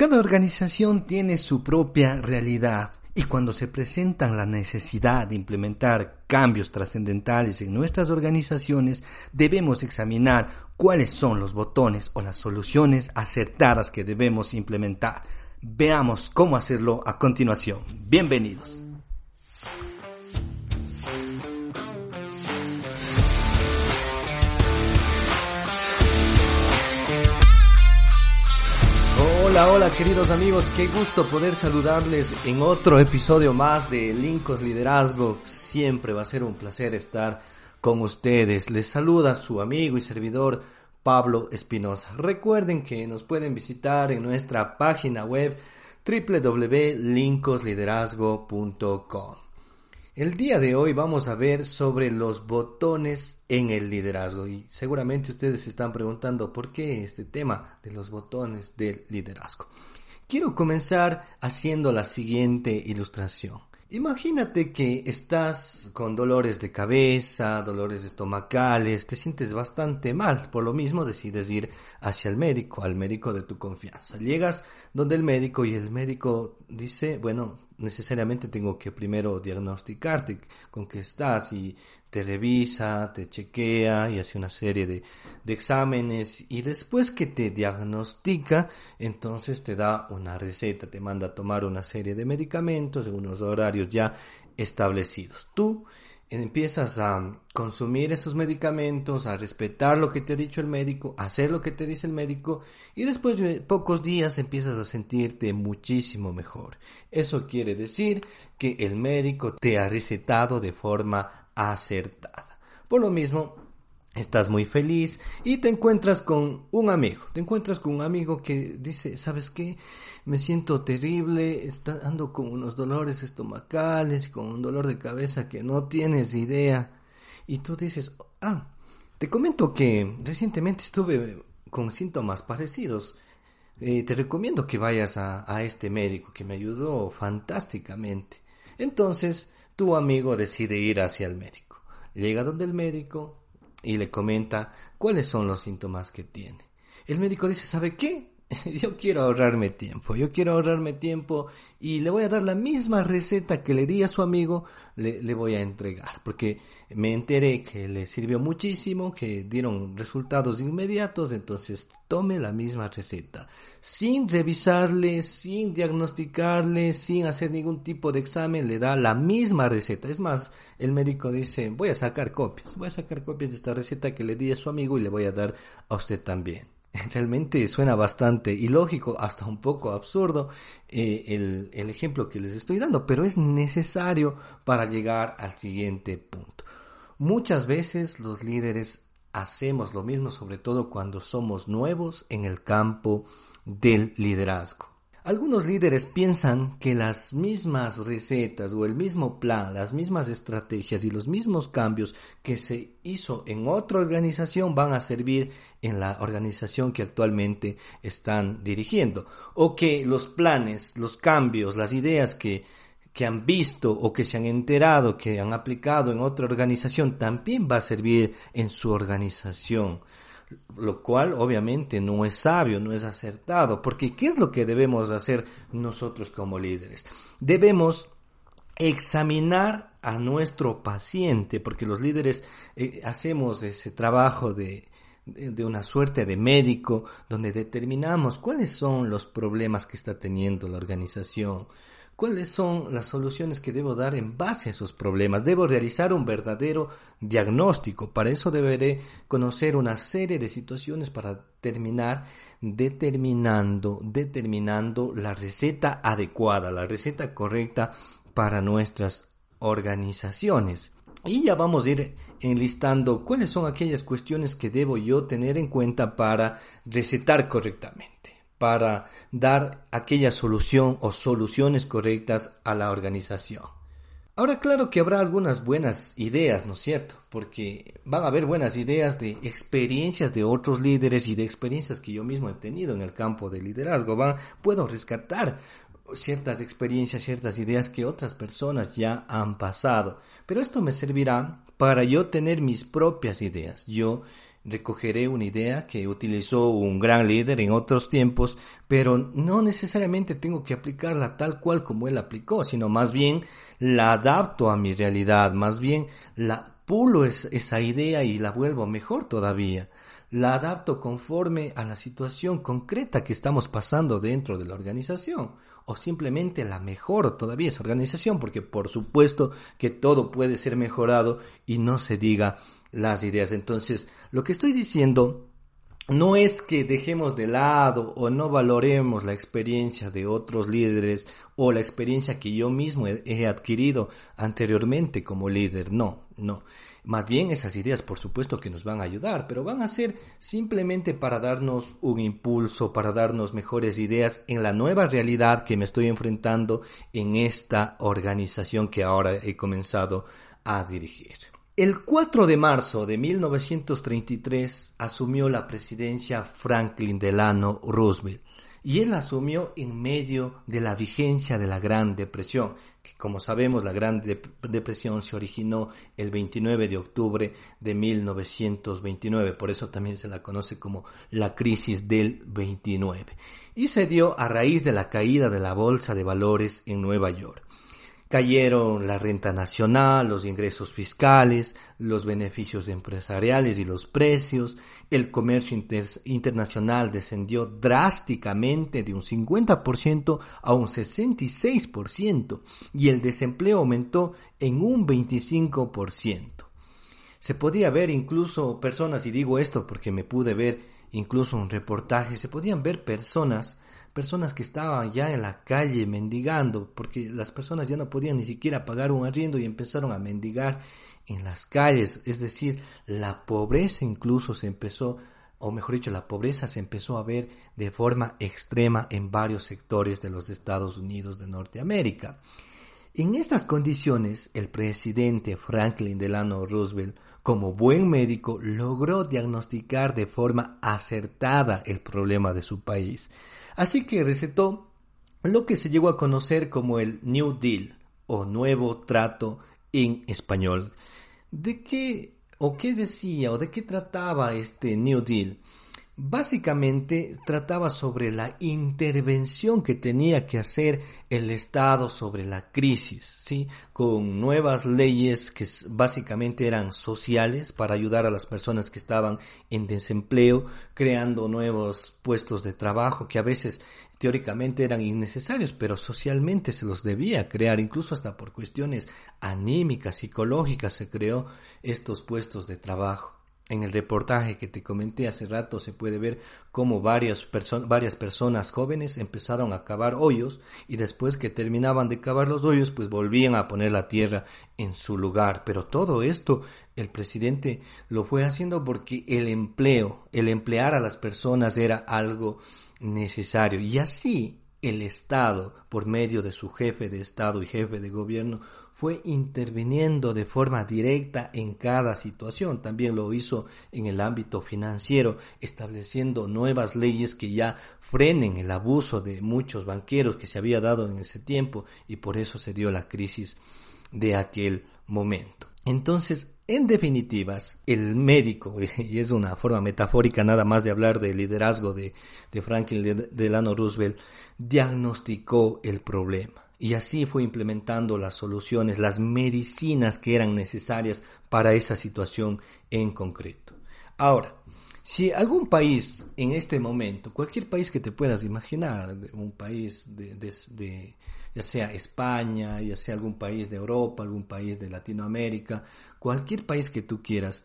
Cada organización tiene su propia realidad y cuando se presentan la necesidad de implementar cambios trascendentales en nuestras organizaciones, debemos examinar cuáles son los botones o las soluciones acertadas que debemos implementar. Veamos cómo hacerlo a continuación. Bienvenidos. Hola, queridos amigos, qué gusto poder saludarles en otro episodio más de Lincos Liderazgo. Siempre va a ser un placer estar con ustedes. Les saluda su amigo y servidor Pablo Espinosa. Recuerden que nos pueden visitar en nuestra página web www.lincosliderazgo.com. El día de hoy vamos a ver sobre los botones en el liderazgo y seguramente ustedes se están preguntando por qué este tema de los botones del liderazgo. Quiero comenzar haciendo la siguiente ilustración. Imagínate que estás con dolores de cabeza, dolores estomacales, te sientes bastante mal, por lo mismo decides ir hacia el médico, al médico de tu confianza. Llegas donde el médico y el médico dice, bueno, necesariamente tengo que primero diagnosticarte con qué estás y te revisa, te chequea y hace una serie de, de, exámenes y después que te diagnostica, entonces te da una receta, te manda a tomar una serie de medicamentos en unos horarios ya establecidos. Tú empiezas a consumir esos medicamentos, a respetar lo que te ha dicho el médico, a hacer lo que te dice el médico y después de pocos días empiezas a sentirte muchísimo mejor. Eso quiere decir que el médico te ha recetado de forma acertada. Por lo mismo, estás muy feliz y te encuentras con un amigo, te encuentras con un amigo que dice, ¿sabes qué? Me siento terrible, está, ando con unos dolores estomacales, con un dolor de cabeza que no tienes idea. Y tú dices, ah, te comento que recientemente estuve con síntomas parecidos. Eh, te recomiendo que vayas a, a este médico que me ayudó fantásticamente. Entonces, tu amigo decide ir hacia el médico. Llega donde el médico, y le comenta cuáles son los síntomas que tiene. El médico dice, ¿sabe qué? yo quiero ahorrarme tiempo, yo quiero ahorrarme tiempo y le voy a dar la misma receta que le di a su amigo, le, le, voy a entregar, porque me enteré que le sirvió muchísimo, que dieron resultados inmediatos, entonces tome la misma receta, sin revisarle, sin diagnosticarle, sin hacer ningún tipo de examen, le da la misma receta. Es más, el médico dice, voy a sacar copias, voy a sacar copias de esta receta que le di a su amigo y le voy a dar a usted también. Realmente suena bastante ilógico, hasta un poco absurdo eh, el, el ejemplo que les estoy dando, pero es necesario para llegar al siguiente punto. Muchas veces los líderes hacemos lo mismo, sobre todo cuando somos nuevos en el campo del liderazgo. Algunos líderes piensan que las mismas recetas o el mismo plan, las mismas estrategias y los mismos cambios que se hizo en otra organización van a servir en la organización que actualmente están dirigiendo. O que los planes, los cambios, las ideas que, que han visto o que se han enterado, que han aplicado en otra organización, también va a servir en su organización lo cual obviamente no es sabio, no es acertado, porque ¿qué es lo que debemos hacer nosotros como líderes? Debemos examinar a nuestro paciente, porque los líderes eh, hacemos ese trabajo de, de una suerte de médico donde determinamos cuáles son los problemas que está teniendo la organización, cuáles son las soluciones que debo dar en base a esos problemas. Debo realizar un verdadero diagnóstico. Para eso deberé conocer una serie de situaciones para terminar determinando, determinando la receta adecuada, la receta correcta para nuestras organizaciones. Y ya vamos a ir enlistando cuáles son aquellas cuestiones que debo yo tener en cuenta para recetar correctamente. Para dar aquella solución o soluciones correctas a la organización. Ahora claro que habrá algunas buenas ideas, ¿no es cierto? Porque van a haber buenas ideas de experiencias de otros líderes y de experiencias que yo mismo he tenido en el campo de liderazgo. Van, puedo rescatar ciertas experiencias, ciertas ideas que otras personas ya han pasado. Pero esto me servirá para yo tener mis propias ideas. Yo recogeré una idea que utilizó un gran líder en otros tiempos, pero no necesariamente tengo que aplicarla tal cual como él aplicó, sino más bien la adapto a mi realidad, más bien la pulo esa idea y la vuelvo mejor todavía. La adapto conforme a la situación concreta que estamos pasando dentro de la organización o simplemente la mejoro todavía esa organización porque por supuesto que todo puede ser mejorado y no se diga las ideas. Entonces, lo que estoy diciendo no es que dejemos de lado o no valoremos la experiencia de otros líderes o la experiencia que yo mismo he, adquirido anteriormente como líder. No, no. Más bien esas ideas por supuesto que nos van a ayudar, pero van a ser simplemente para darnos un impulso, para darnos mejores ideas en la nueva realidad que me estoy enfrentando en esta organización que ahora he comenzado a dirigir. El 4 de marzo de 1933 asumió la presidencia Franklin Delano Roosevelt y él asumió en medio de la vigencia de la Gran Depresión, que como sabemos la Gran Depresión se originó el 29 de octubre de 1929, por eso también se la conoce como la crisis del 29, y se dio a raíz de la caída de la Bolsa de Valores en Nueva York. Cayeron la renta nacional, los ingresos fiscales, los beneficios empresariales y los precios. El comercio internacional descendió drásticamente de un 50% a un 66% y el desempleo aumentó en un 25%. Se podía ver incluso personas, y digo esto porque me pude ver incluso un reportaje, se podían ver personas personas que estaban ya en la calle mendigando, porque las personas ya no podían ni siquiera pagar un arriendo y empezaron a mendigar en las calles, es decir, la pobreza incluso se empezó, o mejor dicho, la pobreza se empezó a ver de forma extrema en varios sectores de los Estados Unidos de Norteamérica. En estas condiciones, el presidente Franklin Delano Roosevelt, como buen médico, logró diagnosticar de forma acertada el problema de su país. Así que recetó lo que se llegó a conocer como el New Deal o Nuevo Trato en español. ¿De qué o qué decía o de qué trataba este New Deal? Básicamente trataba sobre la intervención que tenía que hacer el Estado sobre la crisis, ¿sí? Con nuevas leyes que básicamente eran sociales para ayudar a las personas que estaban en desempleo, creando nuevos puestos de trabajo que a veces teóricamente eran innecesarios, pero socialmente se los debía crear, incluso hasta por cuestiones anímicas, psicológicas se creó estos puestos de trabajo. En el reportaje que te comenté hace rato se puede ver cómo varias, varias personas jóvenes empezaron a cavar hoyos y después que terminaban de cavar los hoyos pues volvían a poner la tierra en su lugar. Pero todo esto el presidente lo fue haciendo porque el empleo, el emplear a las personas era algo necesario y así el Estado, por medio de su jefe de Estado y jefe de gobierno, fue interviniendo de forma directa en cada situación. También lo hizo en el ámbito financiero, estableciendo nuevas leyes que ya frenen el abuso de muchos banqueros que se había dado en ese tiempo y por eso se dio la crisis de aquel momento. Entonces, en definitivas, el médico, y es una forma metafórica nada más de hablar del liderazgo de, de Franklin Delano Roosevelt, diagnosticó el problema y así fue implementando las soluciones, las medicinas que eran necesarias para esa situación en concreto. Ahora, si algún país en este momento, cualquier país que te puedas imaginar, un país de, ya sea España, ya sea algún país de Europa, algún país de Latinoamérica, cualquier país que tú quieras,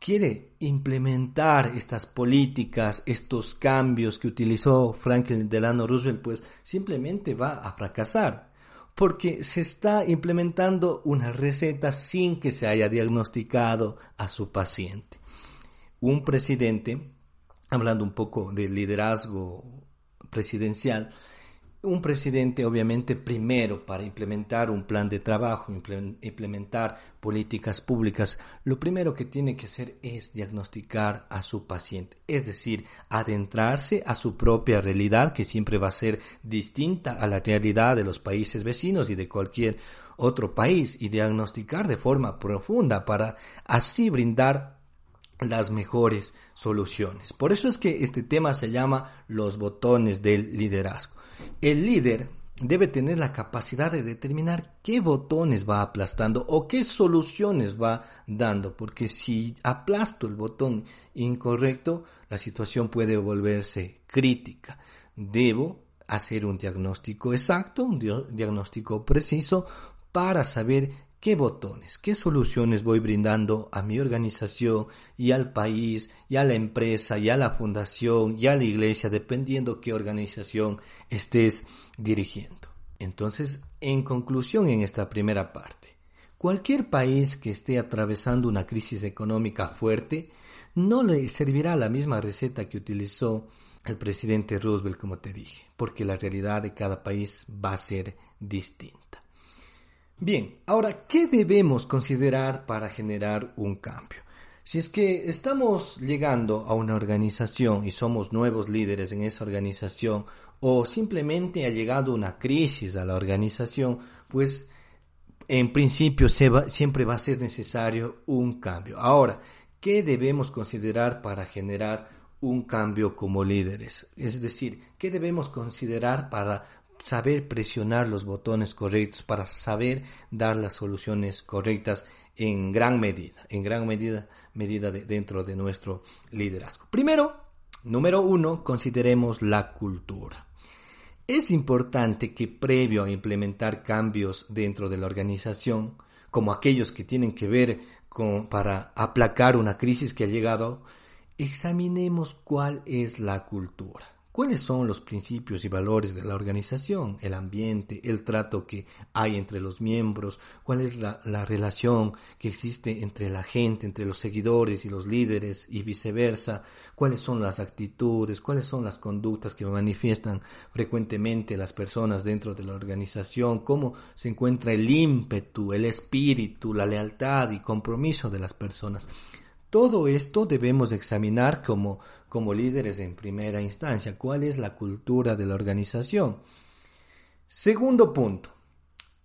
quiere implementar estas políticas, estos cambios que utilizó Franklin Delano Roosevelt, pues simplemente va a fracasar porque se está implementando una receta sin que se haya diagnosticado a su paciente. Un presidente, hablando un poco de liderazgo presidencial, un presidente obviamente primero para implementar un plan de trabajo, implementar políticas públicas, lo primero que tiene que hacer es diagnosticar a su paciente, es decir, adentrarse a su propia realidad que siempre va a ser distinta a la realidad de los países vecinos y de cualquier otro país y diagnosticar de forma profunda para así brindar las mejores soluciones. Por eso es que este tema se llama los botones del liderazgo. El líder debe tener la capacidad de determinar qué botones va aplastando o qué soluciones va dando, porque si aplasto el botón incorrecto, la situación puede volverse crítica. Debo hacer un diagnóstico exacto, un diagnóstico preciso para saber qué botones, qué soluciones voy brindando a mi organización y al país y a la empresa y a la fundación y a la iglesia, dependiendo qué organización estés dirigiendo. Entonces, en conclusión en esta primera parte, cualquier país que esté atravesando una crisis económica fuerte no le servirá la misma receta que utilizó el presidente Roosevelt, como te dije, porque la realidad de cada país va a ser distinta. Bien, ahora, ¿qué debemos considerar para generar un cambio? Si es que estamos llegando a una organización y somos nuevos líderes en esa organización o simplemente ha llegado una crisis a la organización, pues en principio siempre va a ser necesario un cambio. Ahora, ¿qué debemos considerar para generar un cambio como líderes? Es decir, ¿qué debemos considerar para saber presionar los botones correctos, para saber dar las soluciones correctas en gran medida, en gran medida, medida dentro de nuestro liderazgo. Primero, número uno, consideremos la cultura. Es importante que previo a implementar cambios dentro de la organización, como aquellos que tienen que ver con, para aplacar una crisis que ha llegado, examinemos cuál es la cultura. ¿Cuáles son los principios y valores de la organización? El ambiente, el trato que hay entre los miembros, cuál es la, relación que existe entre la gente, entre los seguidores y los líderes y viceversa, cuáles son las actitudes, cuáles son las conductas que manifiestan frecuentemente las personas dentro de la organización, cómo se encuentra el ímpetu, el espíritu, la lealtad y compromiso de las personas. Todo esto debemos examinar como, como líderes en primera instancia. ¿Cuál es la cultura de la organización? Segundo punto.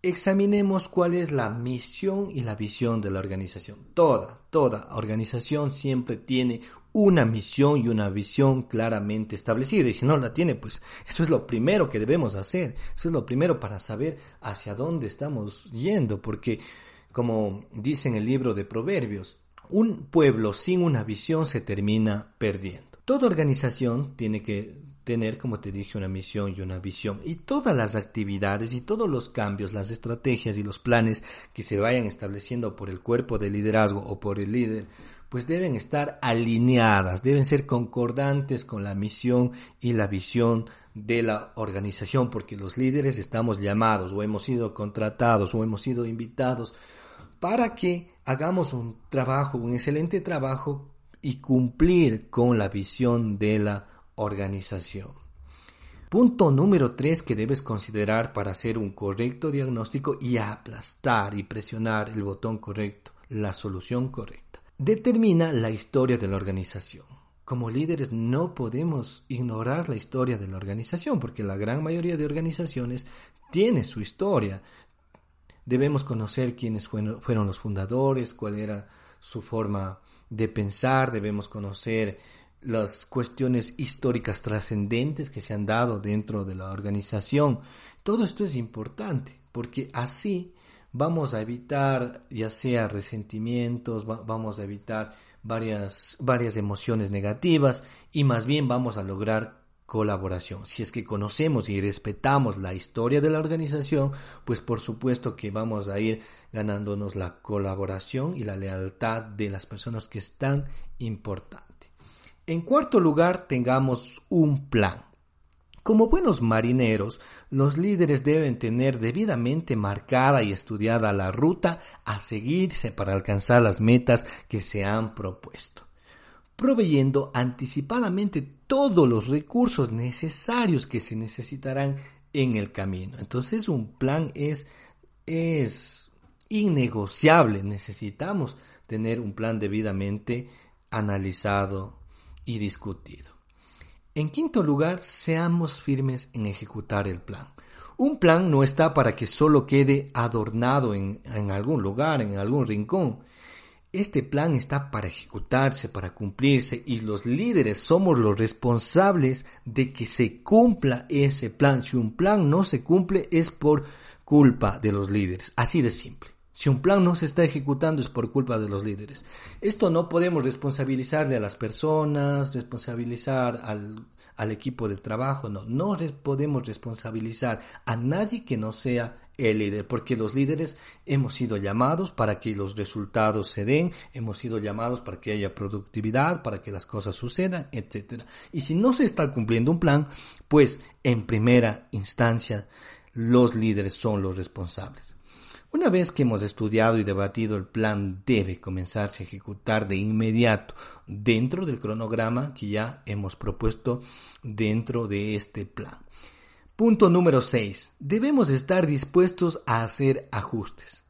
Examinemos cuál es la misión y la visión de la organización. Toda, toda organización siempre tiene una misión y una visión claramente establecida. Y si no la tiene, pues eso es lo primero que debemos hacer. Eso es lo primero para saber hacia dónde estamos yendo. Porque, como dice en el libro de Proverbios, un pueblo sin una visión se termina perdiendo. Toda organización tiene que tener, como te dije, una misión y una visión. Y todas las actividades y todos los cambios, las estrategias y los planes que se vayan estableciendo por el cuerpo de liderazgo o por el líder, pues deben estar alineadas, deben ser concordantes con la misión y la visión de la organización, porque los líderes estamos llamados o hemos sido contratados o hemos sido invitados para que hagamos un trabajo, un excelente trabajo y cumplir con la visión de la organización. Punto número tres que debes considerar para hacer un correcto diagnóstico y aplastar y presionar el botón correcto, la solución correcta. Determina la historia de la organización. Como líderes no podemos ignorar la historia de la organización porque la gran mayoría de organizaciones tiene su historia, Debemos conocer quiénes fueron los fundadores, cuál era su forma de pensar, debemos conocer las cuestiones históricas trascendentes que se han dado dentro de la organización. Todo esto es importante porque así vamos a evitar ya sea resentimientos, vamos a evitar varias, varias emociones negativas y más bien vamos a lograr colaboración. Si es que conocemos y respetamos la historia de la organización, pues por supuesto que vamos a ir ganándonos la colaboración y la lealtad de las personas que es tan importante. En cuarto lugar, tengamos un plan. Como buenos marineros, los líderes deben tener debidamente marcada y estudiada la ruta a seguirse para alcanzar las metas que se han propuesto. Proveyendo anticipadamente todos los recursos necesarios que se necesitarán en el camino. Entonces un plan es, es innegociable. Necesitamos tener un plan debidamente analizado y discutido. En quinto lugar, seamos firmes en ejecutar el plan. Un plan no está para que solo quede adornado en, en, algún lugar, en algún rincón. Este plan está para ejecutarse, para cumplirse y los líderes somos los responsables de que se cumpla ese plan. Si un plan no se cumple es por culpa de los líderes. Así de simple. Si un plan no se está ejecutando es por culpa de los líderes. Esto no podemos responsabilizarle a las personas, responsabilizar al, al equipo de trabajo, no, no podemos responsabilizar a nadie que no sea el líder, porque los líderes hemos sido llamados para que los resultados se den, hemos sido llamados para que haya productividad, para que las cosas sucedan, etc. Y si no se está cumpliendo un plan, pues en primera instancia los líderes son los responsables. Una vez que hemos estudiado y debatido el plan debe comenzarse a ejecutar de inmediato dentro del cronograma que ya hemos propuesto dentro de este plan. Punto número 6. Debemos estar dispuestos a hacer ajustes.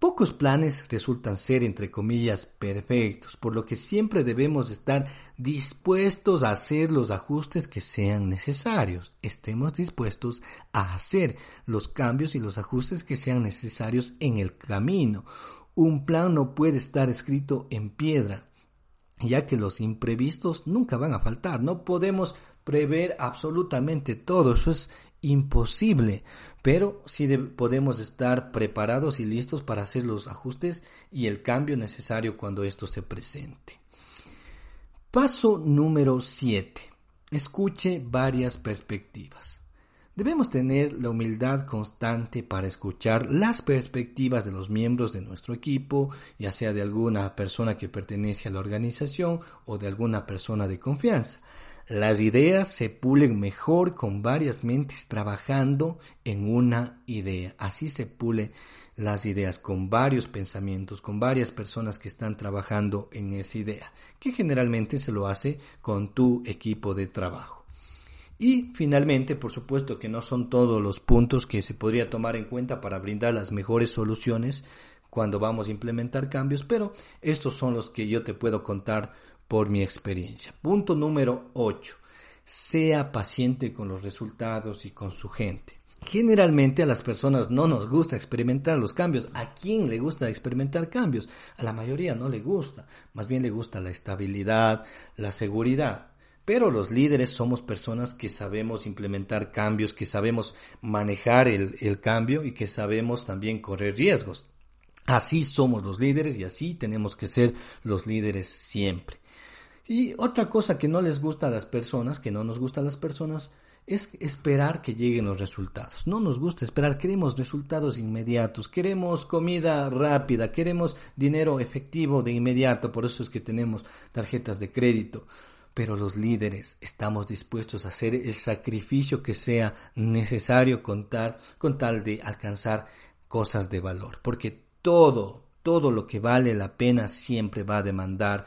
Pocos planes resultan ser, entre comillas, perfectos, por lo que siempre debemos estar dispuestos a hacer los ajustes que sean necesarios. Estemos dispuestos a hacer los cambios y los ajustes que sean necesarios en el camino. Un plan no puede estar escrito en piedra, ya que los imprevistos nunca van a faltar. No podemos prever absolutamente todo, eso es imposible, pero sí podemos estar preparados y listos para hacer los ajustes y el cambio necesario cuando esto se presente. Paso número 7. Escuche varias perspectivas. Debemos tener la humildad constante para escuchar las perspectivas de los miembros de nuestro equipo, ya sea de alguna persona que pertenece a la organización o de alguna persona de confianza. Las ideas se pulen mejor con varias mentes trabajando en una idea. Así se pule las ideas con varios pensamientos, con varias personas que están trabajando en esa idea, que generalmente se lo hace con tu equipo de trabajo. Y finalmente, por supuesto que no son todos los puntos que se podría tomar en cuenta para brindar las mejores soluciones cuando vamos a implementar cambios, pero estos son los que yo te puedo contar por mi experiencia. Punto número 8. Sea paciente con los resultados y con su gente. Generalmente a las personas no nos gusta experimentar los cambios. ¿A quién le gusta experimentar cambios? A la mayoría no le gusta. Más bien le gusta la estabilidad, la seguridad. Pero los líderes somos personas que sabemos implementar cambios, que sabemos manejar el, el cambio y que sabemos también correr riesgos. Así somos los líderes y así tenemos que ser los líderes siempre. Y otra cosa que no les gusta a las personas, que no nos gusta a las personas, es esperar que lleguen los resultados. No nos gusta esperar, queremos resultados inmediatos, queremos comida rápida, queremos dinero efectivo de inmediato, por eso es que tenemos tarjetas de crédito. Pero los líderes estamos dispuestos a hacer el sacrificio que sea necesario con tal, con tal de alcanzar cosas de valor, porque todo, todo lo que vale la pena siempre va a demandar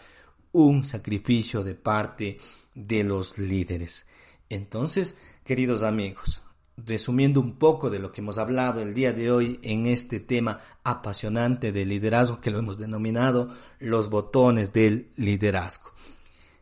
un sacrificio de parte de los líderes. Entonces, queridos amigos, resumiendo un poco de lo que hemos hablado el día de hoy en este tema apasionante de liderazgo que lo hemos denominado los botones del liderazgo.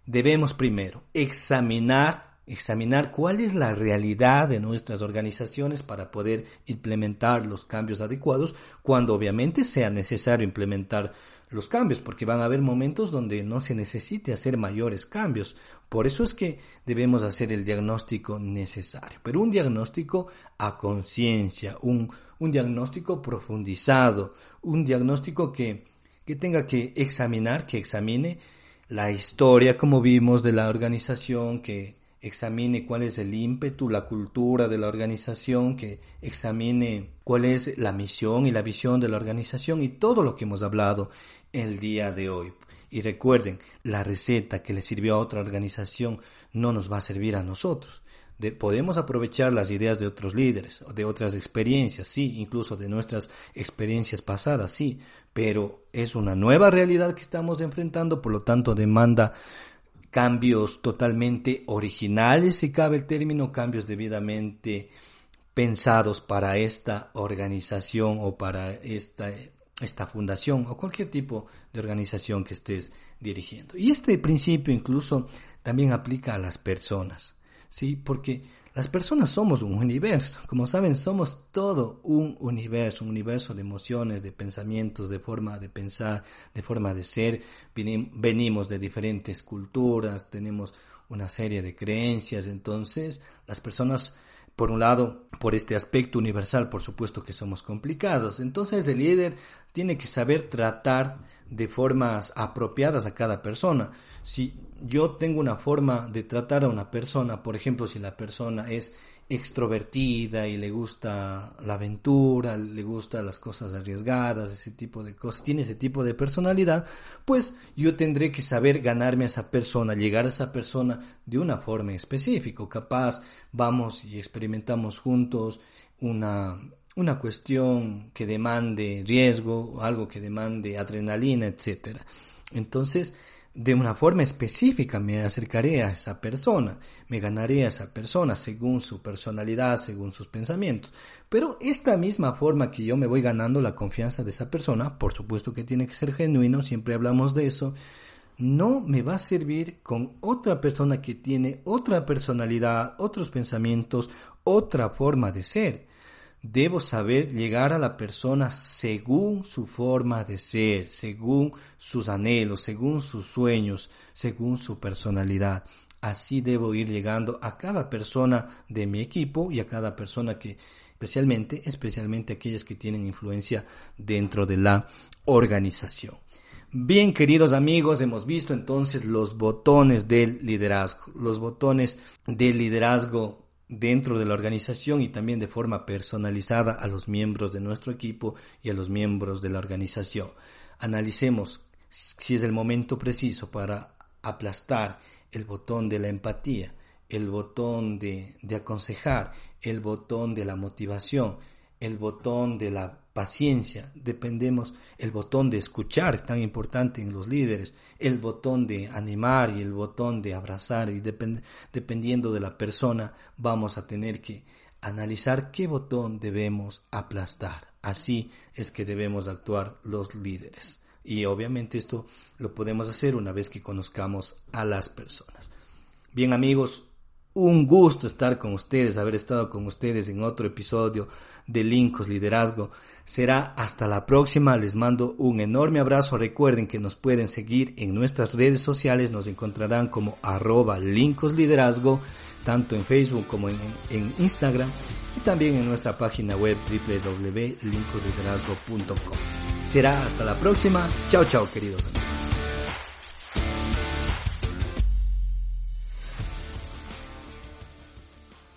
Debemos primero examinar examinar cuál es la realidad de nuestras organizaciones para poder implementar los cambios adecuados cuando obviamente sea necesario implementar los cambios, porque van a haber momentos donde no se necesite hacer mayores cambios. Por eso es que debemos hacer el diagnóstico necesario, pero un diagnóstico a conciencia, un, un diagnóstico profundizado, un diagnóstico que, que tenga que examinar, que examine la historia, como vimos, de la organización, que examine cuál es el ímpetu, la cultura de la organización, que examine cuál es la misión y la visión de la organización y todo lo que hemos hablado el día de hoy. Y recuerden, la receta que le sirvió a otra organización no nos va a servir a nosotros. podemos aprovechar las ideas de otros líderes, de otras experiencias, sí, incluso de nuestras experiencias pasadas, sí, pero es una nueva realidad que estamos enfrentando, por lo tanto demanda cambios totalmente originales, si cabe el término, cambios debidamente pensados para esta organización o para esta, esta fundación o cualquier tipo de organización que estés dirigiendo. Y este principio incluso también aplica a las personas, ¿sí? Porque las personas somos un universo, como saben, somos todo un universo, un universo de emociones, de pensamientos, de forma de pensar, de forma de ser. Venimos de diferentes culturas, tenemos una serie de creencias, entonces las personas por un lado, por este aspecto universal, por supuesto que somos complicados. Entonces el líder tiene que saber tratar de formas apropiadas a cada persona. Si yo tengo una forma de tratar a una persona, por ejemplo, si la persona es extrovertida y le gusta la aventura, le gusta las cosas arriesgadas, ese tipo de cosas, tiene ese tipo de personalidad, pues yo tendré que saber ganarme a esa persona, llegar a esa persona de una forma específica, capaz vamos y experimentamos juntos una una cuestión que demande riesgo, algo que demande adrenalina, etcétera. Entonces, de una forma específica me acercaré a esa persona, me ganaré a esa persona según su personalidad, según sus pensamientos. Pero esta misma forma que yo me voy ganando la confianza de esa persona, por supuesto que tiene que ser genuino, siempre hablamos de eso, no me va a servir con otra persona que tiene otra personalidad, otros pensamientos, otra forma de ser. Debo saber llegar a la persona según su forma de ser, según sus anhelos, según sus sueños, según su personalidad. Así debo ir llegando a cada persona de mi equipo y a cada persona que, especialmente, especialmente aquellas que tienen influencia dentro de la organización. Bien, queridos amigos, hemos visto entonces los botones del liderazgo, los botones del liderazgo dentro de la organización y también de forma personalizada a los miembros de nuestro equipo y a los miembros de la organización. Analicemos si es el momento preciso para aplastar el botón de la empatía, el botón de, aconsejar, el botón de la motivación, el botón de la paciencia, dependemos el botón de escuchar, tan importante en los líderes, el botón de animar y el botón de abrazar y dependiendo de la persona vamos a tener que analizar qué botón debemos aplastar. Así es que debemos actuar los líderes. Y obviamente esto lo podemos hacer una vez que conozcamos a las personas. Bien amigos, un gusto estar con ustedes, haber estado con ustedes en otro episodio de Lincos Liderazgo. Será hasta la próxima. Les mando un enorme abrazo. Recuerden que nos pueden seguir en nuestras redes sociales. Nos encontrarán como arroba Lincos Liderazgo, tanto en Facebook como en, Instagram y también en nuestra página web www.lincosliderazgo.com. Será hasta la próxima. Chao, chao, queridos amigos.